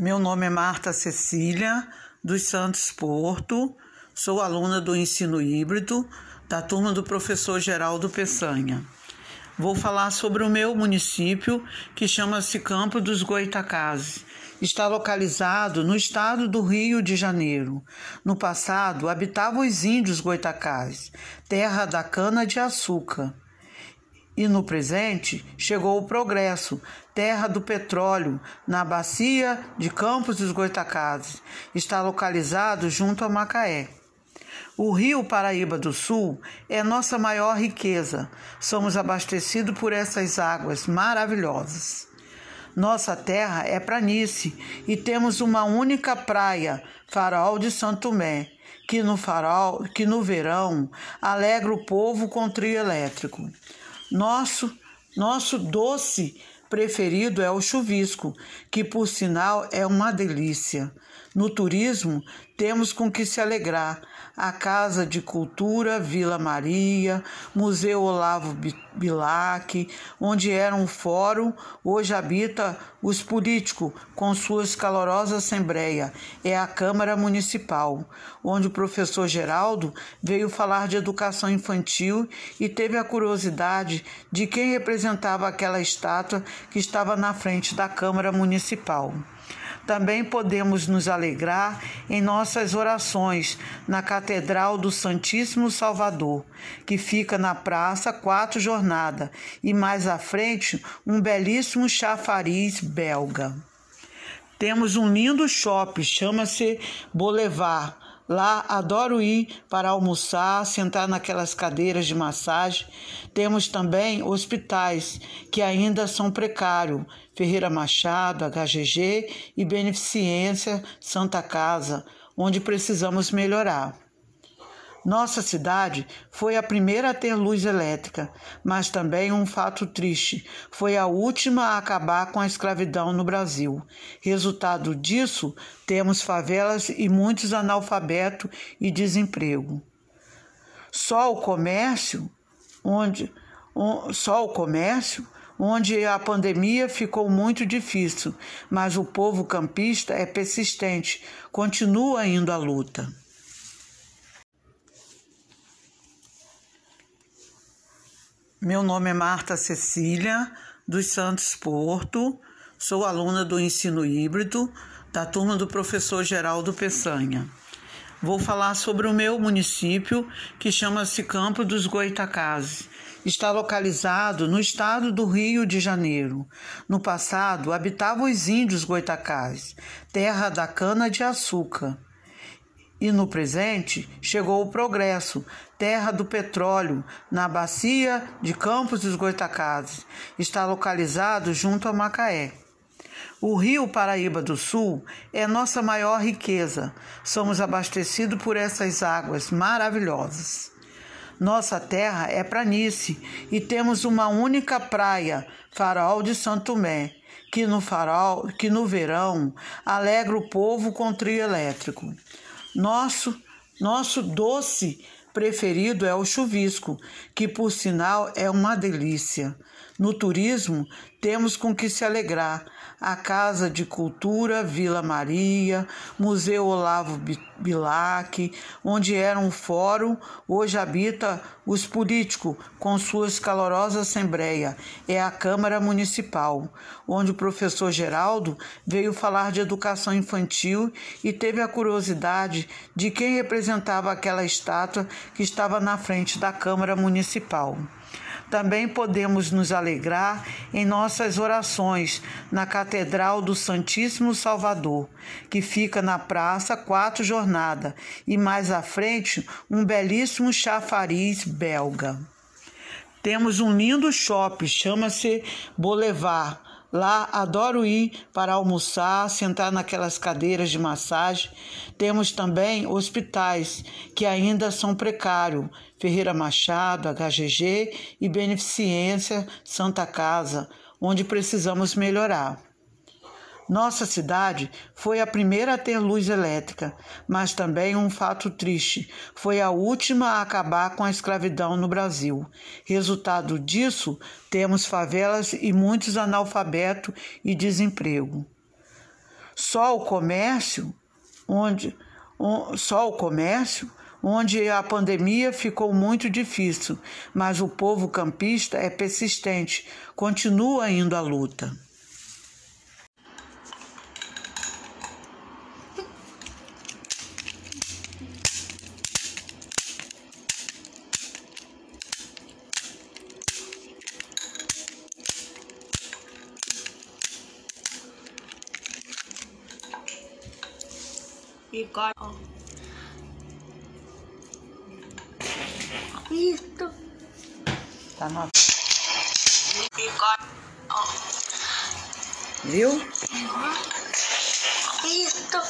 Meu nome é Marta Cecília dos Santos Porto, sou aluna do ensino híbrido da turma do professor Geraldo Peçanha. Vou falar sobre o meu município, que chama-se Campo dos Goitacazes. Está localizado no estado do Rio de Janeiro. No passado, habitavam os índios Goitacazes, terra da cana-de-açúcar. E no presente chegou o progresso, terra do petróleo, na bacia de Campos dos Goitacazes. Está localizado junto a Macaé. O rio Paraíba do Sul é nossa maior riqueza. Somos abastecidos por essas águas maravilhosas. Nossa terra é planície e temos uma única praia, Farol de Santo Tomé, que no farol, que no verão alegra o povo com trio elétrico. Nosso, nosso doce preferido é o chuvisco, que por sinal é uma delícia. No turismo, temos com que se alegrar. A Casa de Cultura Vila Maria, Museu Olavo Bilac, onde era um fórum, hoje habita os políticos com suas calorosas assembleia. É a Câmara Municipal, onde o professor Geraldo veio falar de educação infantil e teve a curiosidade de quem representava aquela estátua que estava na frente da Câmara Municipal. Também podemos nos alegrar em nossas orações na Catedral do Santíssimo Salvador, que fica na Praça Quatro Jornada, e mais à frente um belíssimo chafariz belga. Temos um lindo shopping, chama-se Boulevard Lá adoro ir para almoçar, sentar naquelas cadeiras de massagem. Temos também hospitais que ainda são precários: Ferreira Machado, HGG e Beneficência Santa Casa, onde precisamos melhorar. Nossa cidade foi a primeira a ter luz elétrica, mas também um fato triste: foi a última a acabar com a escravidão no Brasil. Resultado disso, temos favelas e muitos analfabetos e desemprego. Só o comércio, onde só o comércio onde a pandemia ficou muito difícil, mas o povo campista é persistente, continua indo à luta. Meu nome é Marta Cecília, dos Santos Porto, sou aluna do ensino híbrido da turma do professor Geraldo Peçanha. Vou falar sobre o meu município, que chama-se Campo dos Goitacazes. Está localizado no estado do Rio de Janeiro. No passado, habitavam os índios Goitacazes, terra da cana-de-açúcar. E no presente chegou o progresso, terra do petróleo, na bacia de Campos dos Goitacazes. Está localizado junto a Macaé. O rio Paraíba do Sul é nossa maior riqueza. Somos abastecidos por essas águas maravilhosas. Nossa terra é planície e temos uma única praia, Farol de Santo Tomé, que no farol, que no verão alegra o povo com trio elétrico. Nosso, nosso doce preferido é o chuvisco, que por sinal é uma delícia. No turismo, temos com que se alegrar. A Casa de Cultura Vila Maria, Museu Olavo Bilac, onde era um fórum, hoje habita os políticos com suas calorosas assembleia. É a Câmara Municipal, onde o professor Geraldo veio falar de educação infantil e teve a curiosidade de quem representava aquela estátua que estava na frente da Câmara Municipal. Também podemos nos alegrar em nossas orações na Catedral do Santíssimo Salvador, que fica na Praça Quatro Jornada, e mais à frente um belíssimo chafariz belga. Temos um lindo shopping, chama-se Boulevard Lá adoro ir para almoçar, sentar naquelas cadeiras de massagem. Temos também hospitais que ainda são precários: Ferreira Machado, HGG e Beneficência Santa Casa, onde precisamos melhorar. Nossa cidade foi a primeira a ter luz elétrica, mas também um fato triste: foi a última a acabar com a escravidão no Brasil. Resultado disso, temos favelas e muitos analfabetos e desemprego. Só o comércio, onde só o comércio, onde a pandemia ficou muito difícil, mas o povo campista é persistente, continua indo à luta. Igual. Isso. Tá no... Igual. Viu? Isso.